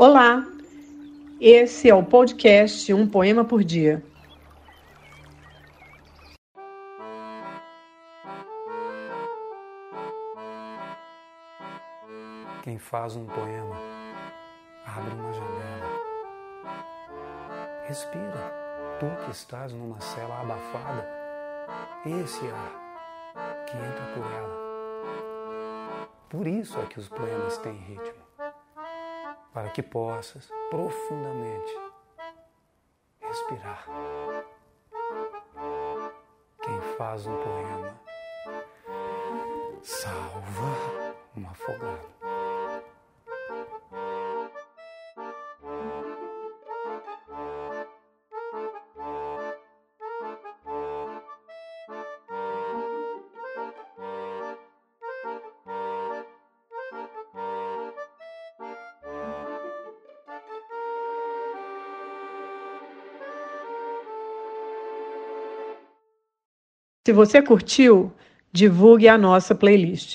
Olá, esse é o podcast Um Poema por Dia. Quem faz um poema abre uma janela. Respira, tu que estás numa cela abafada, esse ar que entra por ela. Por isso é que os poemas têm ritmo para que possas profundamente respirar. Quem faz um poema salva um afogado. Se você curtiu, divulgue a nossa playlist.